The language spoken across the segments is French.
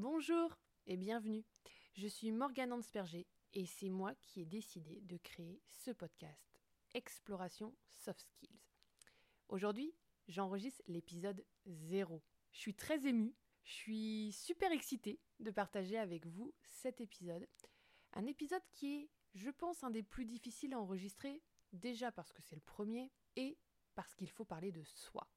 Bonjour et bienvenue. Je suis Morgane Ansperger et c'est moi qui ai décidé de créer ce podcast Exploration Soft Skills. Aujourd'hui, j'enregistre l'épisode 0. Je suis très émue, je suis super excitée de partager avec vous cet épisode. Un épisode qui est, je pense, un des plus difficiles à enregistrer, déjà parce que c'est le premier et parce qu'il faut parler de soi.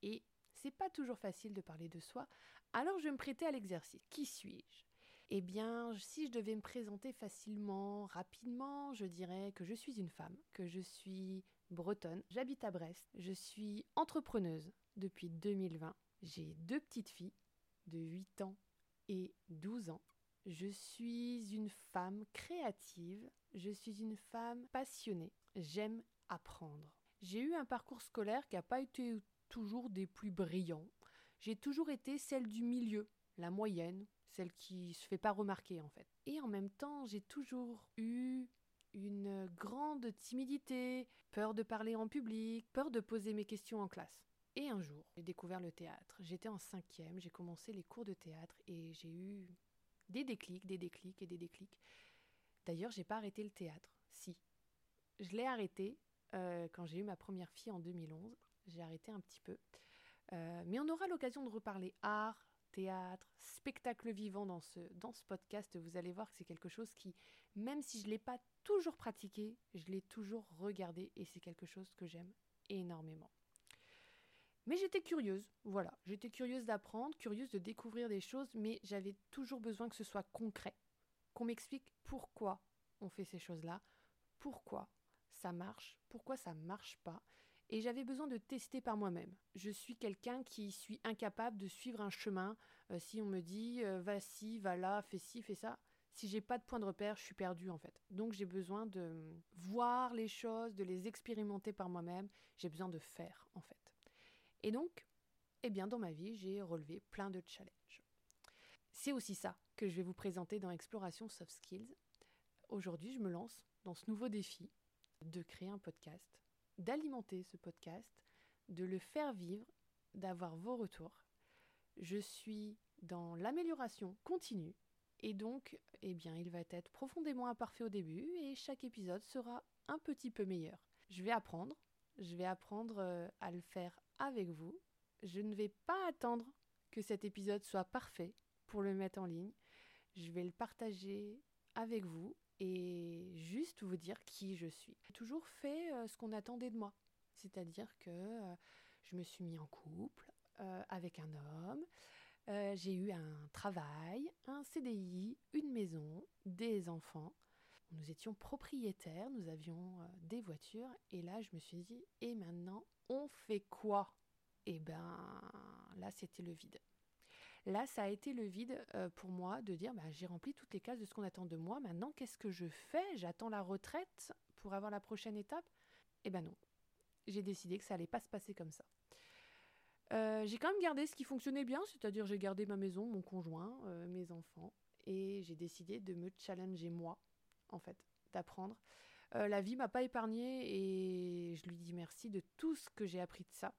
Et c'est pas toujours facile de parler de soi, alors je vais me prêter à l'exercice. Qui suis-je? Eh bien, si je devais me présenter facilement, rapidement, je dirais que je suis une femme, que je suis bretonne, j'habite à Brest, je suis entrepreneuse depuis 2020, j'ai deux petites filles de 8 ans et 12 ans. Je suis une femme créative, je suis une femme passionnée, j'aime apprendre. J'ai eu un parcours scolaire qui n'a pas été toujours des plus brillants. J'ai toujours été celle du milieu, la moyenne, celle qui se fait pas remarquer en fait. Et en même temps, j'ai toujours eu une grande timidité, peur de parler en public, peur de poser mes questions en classe. Et un jour, j'ai découvert le théâtre. J'étais en cinquième, j'ai commencé les cours de théâtre et j'ai eu des déclics, des déclics et des déclics. D'ailleurs, j'ai pas arrêté le théâtre. Si. Je l'ai arrêté euh, quand j'ai eu ma première fille en 2011 j'ai arrêté un petit peu. Euh, mais on aura l'occasion de reparler art, théâtre, spectacle vivant dans ce, dans podcast. Vous allez voir que c'est quelque chose qui, même si je ne l'ai pas toujours pratiqué, je l'ai toujours regardé et c'est quelque chose que j'aime énormément. Mais j'étais curieuse, voilà, j'étais curieuse d'apprendre, curieuse de découvrir des choses, mais j'avais toujours besoin que ce soit concret, qu'on m'explique pourquoi on fait ces choses-là, pourquoi ça marche, pourquoi ça marche pas, et j'avais besoin de tester par moi-même. Je suis quelqu'un qui suis incapable de suivre un chemin. Euh, si on me dit euh, va ci, va là, fais ci, fais ça, si j'ai pas de point de repère, je suis perdue en fait. Donc j'ai besoin de voir les choses, de les expérimenter par moi-même. J'ai besoin de faire en fait. Et donc, eh bien, dans ma vie, j'ai relevé plein de challenges. C'est aussi ça que je vais vous présenter dans Exploration Soft Skills. Aujourd'hui, je me lance dans ce nouveau défi de créer un podcast d'alimenter ce podcast, de le faire vivre, d'avoir vos retours. Je suis dans l'amélioration continue et donc, eh bien, il va être profondément imparfait au début et chaque épisode sera un petit peu meilleur. Je vais apprendre, je vais apprendre euh, à le faire avec vous. Je ne vais pas attendre que cet épisode soit parfait pour le mettre en ligne. Je vais le partager avec vous et juste vous dire qui je suis. J'ai toujours fait euh, ce qu'on attendait de moi. C'est-à-dire que euh, je me suis mis en couple euh, avec un homme, j'ai eu un travail, un CDI, une maison, des enfants. Nous étions propriétaires, nous avions des voitures, et là je me suis dit, et maintenant, on fait quoi? Eh ben là c'était le vide. Là, ça a été le vide euh, pour moi de dire bah, j'ai rempli toutes les cases de ce qu'on attend de moi. Maintenant, qu'est-ce que je fais? J'attends la retraite pour avoir la prochaine étape? Eh ben non. J'ai décidé que ça allait pas se passer comme ça. Euh, j'ai quand même gardé ce qui fonctionnait bien, c'est-à-dire j'ai gardé ma maison, mon conjoint, euh, mes enfants, et j'ai décidé de me challenger moi, en fait, d'apprendre. la vie m'a pas épargnée et je lui dis merci de tout ce que j'ai appris de ça.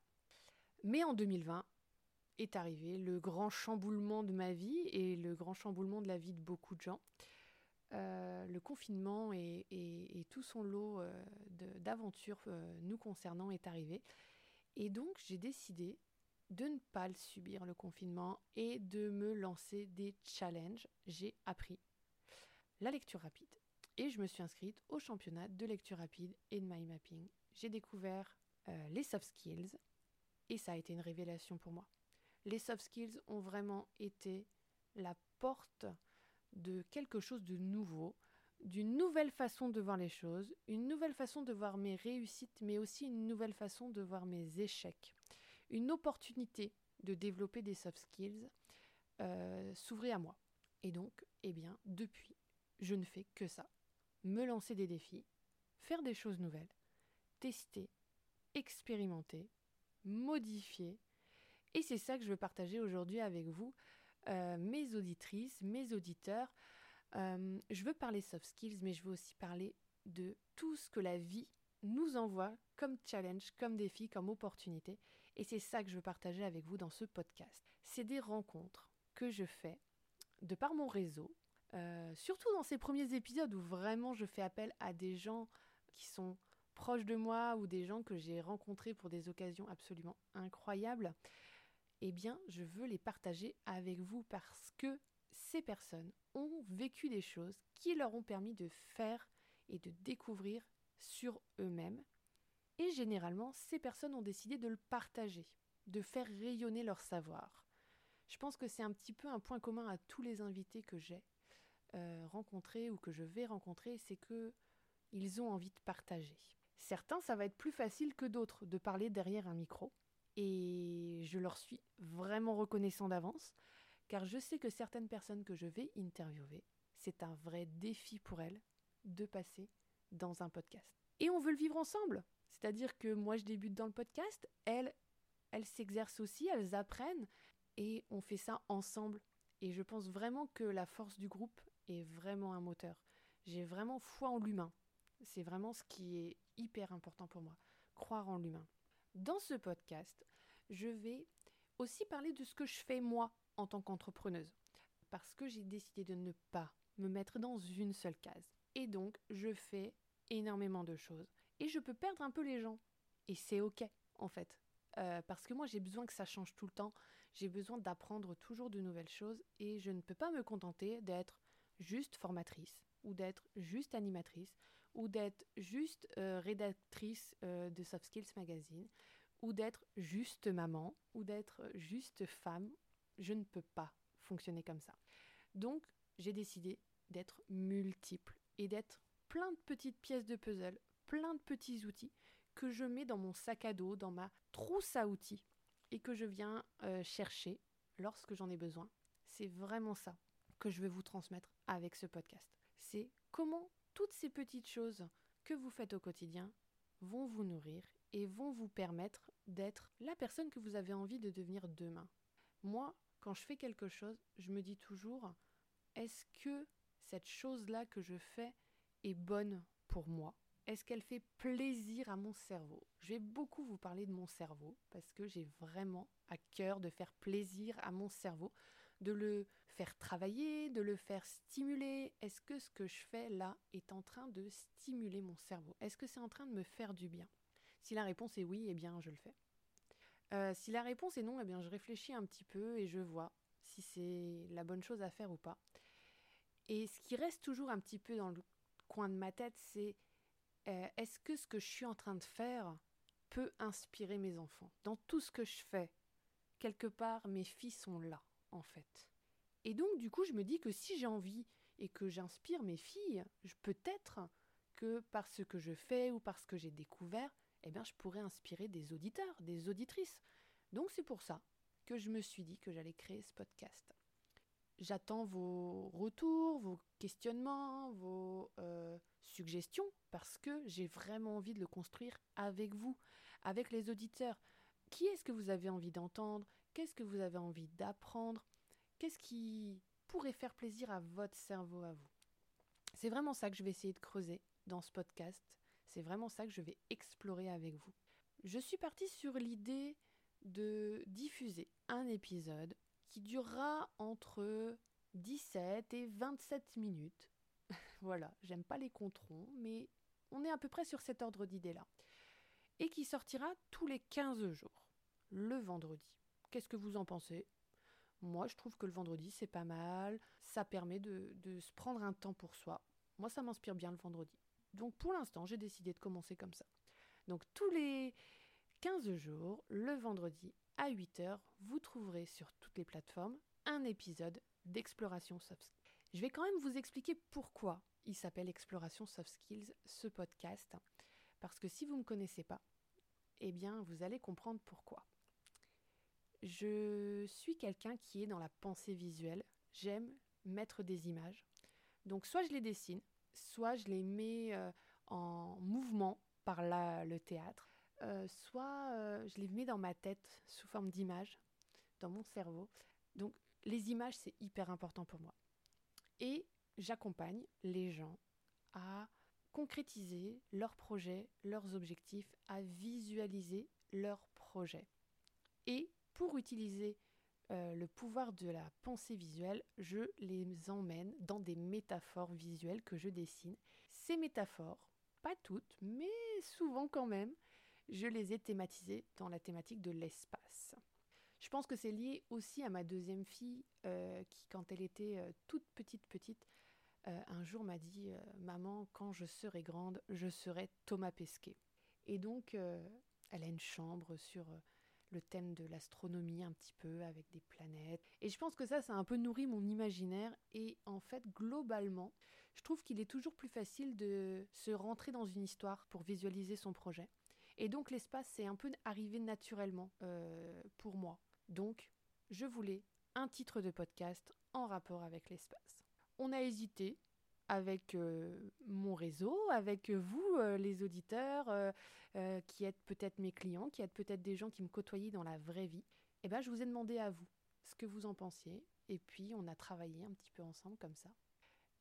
Mais en 2020, est arrivé, le grand chamboulement de ma vie et le grand chamboulement de la vie de beaucoup de gens. Euh, le confinement et, tout son lot euh, d'aventures euh, nous concernant est arrivé. Et donc j'ai décidé de ne pas le subir, le confinement, et de me lancer des challenges. J'ai appris la lecture rapide. Et je me suis inscrite au championnat de lecture rapide et de mind mapping. J'ai découvert les soft skills et ça a été une révélation pour moi les soft skills ont vraiment été la porte de quelque chose de nouveau, d'une nouvelle façon de voir les choses, une nouvelle façon de voir mes réussites, mais aussi une nouvelle façon de voir mes échecs, une opportunité de développer des soft skills euh, à moi. Et donc, eh bien, depuis, je ne fais que ça. Me lancer des défis, faire des choses nouvelles, tester, expérimenter, modifier. Et c'est ça que je veux partager aujourd'hui avec vous, euh, mes auditrices, mes auditeurs. Euh, je veux parler soft skills, mais je veux aussi parler de tout ce que la vie nous envoie comme challenge, comme défi, comme opportunité. Et c'est ça que je veux partager avec vous dans ce podcast. C'est des rencontres que je fais de par mon réseau, euh, surtout dans ces premiers épisodes où vraiment je fais appel à des gens qui sont proches de moi ou des gens que j'ai rencontrés pour des occasions absolument incroyables, eh bien, je veux les partager avec vous parce que ces personnes ont vécu des choses qui leur ont permis de faire et de découvrir sur eux-mêmes. Et généralement, ces personnes ont décidé de le partager, de faire rayonner leur savoir. Je pense que c'est un petit peu un point commun à tous les invités que j'ai euh, rencontrés ou que je vais rencontrer, c'est que ils ont envie de partager. Certains, ça va être plus facile que d'autres de parler derrière un micro, et je leur suis vraiment reconnaissant d'avance, car je sais que certaines personnes que je vais interviewer, c'est un vrai défi pour elles de passer dans un podcast. Et on veut le vivre ensemble. C'est-à-dire que moi je débute dans le podcast, elles, elles s'exercent aussi, elles apprennent, et on fait ça ensemble. Et je pense vraiment que la force du groupe est vraiment un moteur. J'ai vraiment foi en l'humain. C'est vraiment ce qui est hyper important pour moi, croire en l'humain. Dans ce podcast, je vais aussi parler de ce que je fais moi en tant qu'entrepreneuse. Parce que j'ai décidé de ne pas me mettre dans une seule case. Et donc, je fais énormément de choses. Et je peux perdre un peu les gens. Et c'est OK, en fait. Euh, parce que moi, j'ai besoin que ça change tout le temps. J'ai besoin d'apprendre toujours de nouvelles choses. Et je ne peux pas me contenter d'être juste formatrice, ou d'être juste animatrice, ou d'être juste euh, rédactrice euh, de Soft Skills Magazine, ou d'être juste maman, ou d'être juste femme. Je ne peux pas fonctionner comme ça. Donc, j'ai décidé d'être multiple et d'être plein de petites pièces de puzzle, plein de petits outils que je mets dans mon sac à dos, dans ma trousse à outils et que je viens euh, chercher lorsque j'en ai besoin. C'est vraiment ça que je vais vous transmettre avec ce podcast. C'est comment toutes ces petites choses que vous faites au quotidien vont vous nourrir et vont vous permettre d'être la personne que vous avez envie de devenir demain. Moi, quand je fais quelque chose, je me dis toujours, est-ce que cette chose-là que je fais est bonne pour moi? Est-ce qu'elle fait plaisir à mon cerveau? Je vais beaucoup vous parler de mon cerveau parce que j'ai vraiment à cœur de faire plaisir à mon cerveau, de le faire travailler, de le faire stimuler. Est-ce que ce que je fais là est en train de stimuler mon cerveau? Est-ce que c'est en train de me faire du bien? Si la réponse est oui, eh bien je le fais. Euh, si la réponse est non, eh bien je réfléchis un petit peu et je vois si c'est la bonne chose à faire ou pas. Et ce qui reste toujours un petit peu dans le coin de ma tête, c'est euh, est-ce que ce que je suis en train de faire peut inspirer mes enfants? Dans tout ce que je fais, quelque part, mes filles sont là, en fait. Et donc, du coup, je me dis que si j'ai envie et que j'inspire mes filles, peut-être que par ce que je fais ou parce que j'ai découvert, eh bien, je pourrais inspirer des auditeurs, des auditrices. Donc, c'est pour ça que je me suis dit que j'allais créer ce podcast. J'attends vos retours, vos questionnements, vos euh, suggestions, parce que j'ai vraiment envie de le construire avec vous, avec les auditeurs. Qui est-ce que vous avez envie d'entendre? Qu'est-ce que vous avez envie d'apprendre? Qu'est-ce qui pourrait faire plaisir à votre cerveau à vous? C'est vraiment ça que je vais essayer de creuser dans ce podcast. C'est vraiment ça que je vais explorer avec vous. Je suis partie sur l'idée de diffuser un épisode qui durera entre 17 et 27 minutes. voilà, j'aime pas les controns, mais on est à peu près sur cet ordre d'idée-là. Et qui sortira tous les 15 jours, le vendredi. Qu'est-ce que vous en pensez? Moi, je trouve que le vendredi, c'est pas mal. Ça permet de, se prendre un temps pour soi. Moi, ça m'inspire bien le vendredi. Donc, pour l'instant, j'ai décidé de commencer comme ça. Donc, tous les 15 jours, le vendredi, à 8h, vous trouverez sur toutes les plateformes un épisode d'Exploration Soft Skills. Je vais quand même vous expliquer pourquoi il s'appelle Exploration Soft Skills, ce podcast. Parce que si vous ne me connaissez pas, eh bien, vous allez comprendre pourquoi. Je suis quelqu'un qui est dans la pensée visuelle. J'aime mettre des images. Donc soit je les dessine, soit je les mets euh, en mouvement par le théâtre, euh, soit euh, je les mets dans ma tête sous forme d'images, dans mon cerveau. Donc les images, c'est hyper important pour moi. Et j'accompagne les gens à concrétiser leurs projets, leurs objectifs, à visualiser leurs projets. Et pour utiliser euh, le pouvoir de la pensée visuelle, je les emmène dans des métaphores visuelles que je dessine. Ces métaphores, pas toutes, mais souvent quand même, je les ai thématisées dans la thématique de l'espace. Je pense que c'est lié aussi à ma deuxième fille euh, qui, quand elle était euh, toute petite, petite, un jour m'a dit Maman, quand je serai grande, je serai Thomas Pesquet. Et donc, elle a une chambre sur le thème de l'astronomie un petit peu avec des planètes. Et je pense que ça, ça a un peu nourri mon imaginaire. Et en fait, globalement, je trouve qu'il est toujours plus facile de se rentrer dans une histoire pour visualiser son projet. Et donc l'espace, c'est un peu arrivé naturellement euh, pour moi. Donc, je voulais un titre de podcast en rapport avec l'espace. On a hésité, avec euh, mon réseau, avec vous, euh, les auditeurs, euh, qui êtes peut-être mes clients, qui êtes peut-être des gens qui me côtoyaient dans la vraie vie. Eh ben, je vous ai demandé à vous ce que vous en pensiez, et puis on a travaillé un petit peu ensemble comme ça.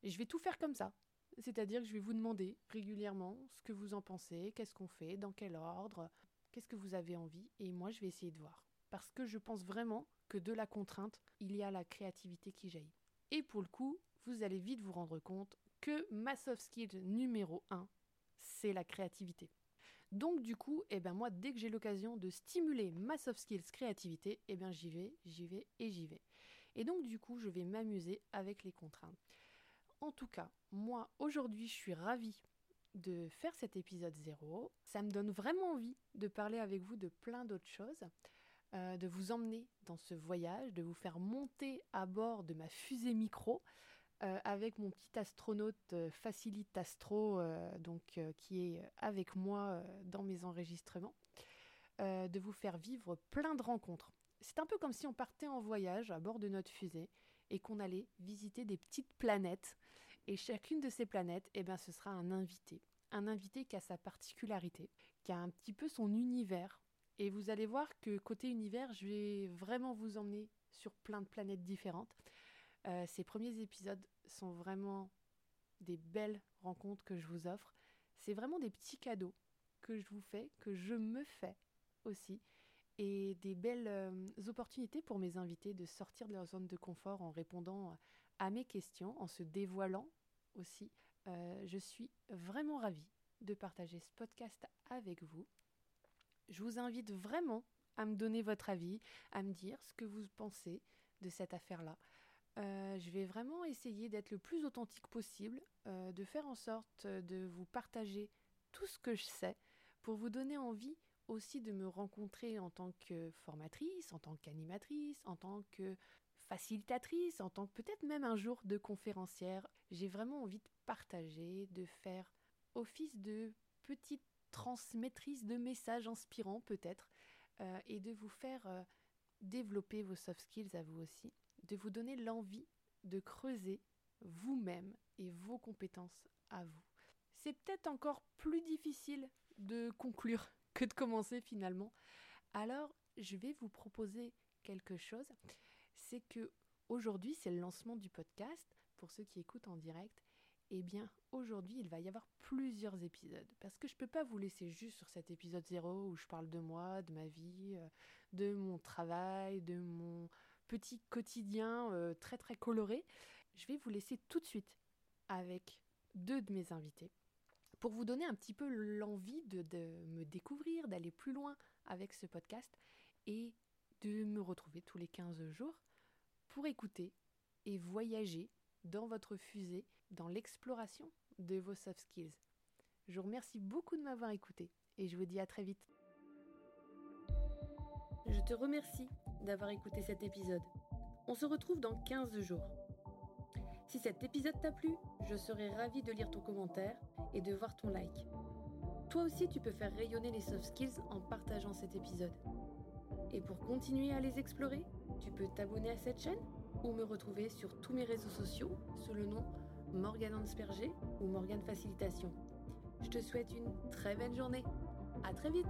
Et je vais tout faire comme ça. C'est-à-dire que je vais vous demander régulièrement ce que vous en pensez, qu'est-ce qu'on fait, dans quel ordre, qu'est-ce que vous avez envie, et moi je vais essayer de voir. Parce que je pense vraiment que de la contrainte, il y a la créativité qui jaillit. Et pour le coup, vous allez vite vous rendre compte que ma soft skill numéro 1, c'est la créativité. Donc du coup, eh ben moi, dès que j'ai l'occasion de stimuler ma soft skills créativité, eh bien j'y vais, j'y vais et j'y vais. Et donc du coup, je vais m'amuser avec les contraintes. En tout cas, moi, aujourd'hui, je suis ravie de faire cet épisode 0. Ça me donne vraiment envie de parler avec vous de plein d'autres choses, euh, de vous emmener dans ce voyage, de vous faire monter à bord de ma fusée micro, euh, avec mon petit astronaute euh, Facilite Astro, euh, donc, qui est avec moi dans mes enregistrements, de vous faire vivre plein de rencontres. C'est un peu comme si on partait en voyage à bord de notre fusée et qu'on allait visiter des petites planètes. Et chacune de ces planètes, eh ben, ce sera un invité. Un invité qui a sa particularité, qui a un petit peu son univers. Et vous allez voir que côté univers, je vais vraiment vous emmener sur plein de planètes différentes. Euh, ces premiers épisodes sont vraiment des belles rencontres que je vous offre. C'est vraiment des petits cadeaux que je vous fais, que je me fais aussi, et des belles euh, opportunités pour mes invités de sortir de leur zone de confort en répondant à mes questions, en se dévoilant aussi. Euh, je suis vraiment ravie de partager ce podcast avec vous. Je vous invite vraiment à me donner votre avis, à me dire ce que vous pensez de cette affaire-là. Euh, je vais vraiment essayer d'être le plus authentique possible, euh, de faire en sorte de vous partager tout ce que je sais pour vous donner envie aussi de me rencontrer en tant que formatrice, en tant qu'animatrice, en tant que facilitatrice, en tant que peut-être même un jour de conférencière. J'ai vraiment envie de partager, de faire office de petite transmettrice de messages inspirants peut-être, euh, et de vous faire développer vos soft skills à vous aussi de vous donner l'envie de creuser vous-même et vos compétences à vous. C'est peut-être encore plus difficile de conclure que de commencer finalement. Alors, je vais vous proposer quelque chose. C'est que aujourd'hui, c'est le lancement du podcast pour ceux qui écoutent en direct. Eh bien, aujourd'hui, il va y avoir plusieurs épisodes. Parce que je ne peux pas vous laisser juste sur cet épisode 0 où je parle de moi, de ma vie, euh, de mon travail, de mon petit quotidien euh, très très coloré. Je vais vous laisser tout de suite avec deux de mes invités pour vous donner un petit peu l'envie de, me découvrir, d'aller plus loin avec ce podcast et de me retrouver tous les 15 jours pour écouter et voyager dans votre fusée, dans l'exploration de vos soft skills. Je vous remercie beaucoup de m'avoir écouté et je vous dis à très vite. Je te remercie d'avoir écouté cet épisode. On se retrouve dans 15 jours. Si cet épisode t'a plu, je serai ravie de lire ton commentaire et de voir ton like. Toi aussi, tu peux faire rayonner les soft skills en partageant cet épisode. Et pour continuer à les explorer, tu peux t'abonner à cette chaîne ou me retrouver sur tous mes réseaux sociaux sous le nom Morgane Ansperger ou Morgane Facilitation. Je te souhaite une très belle journée. À très vite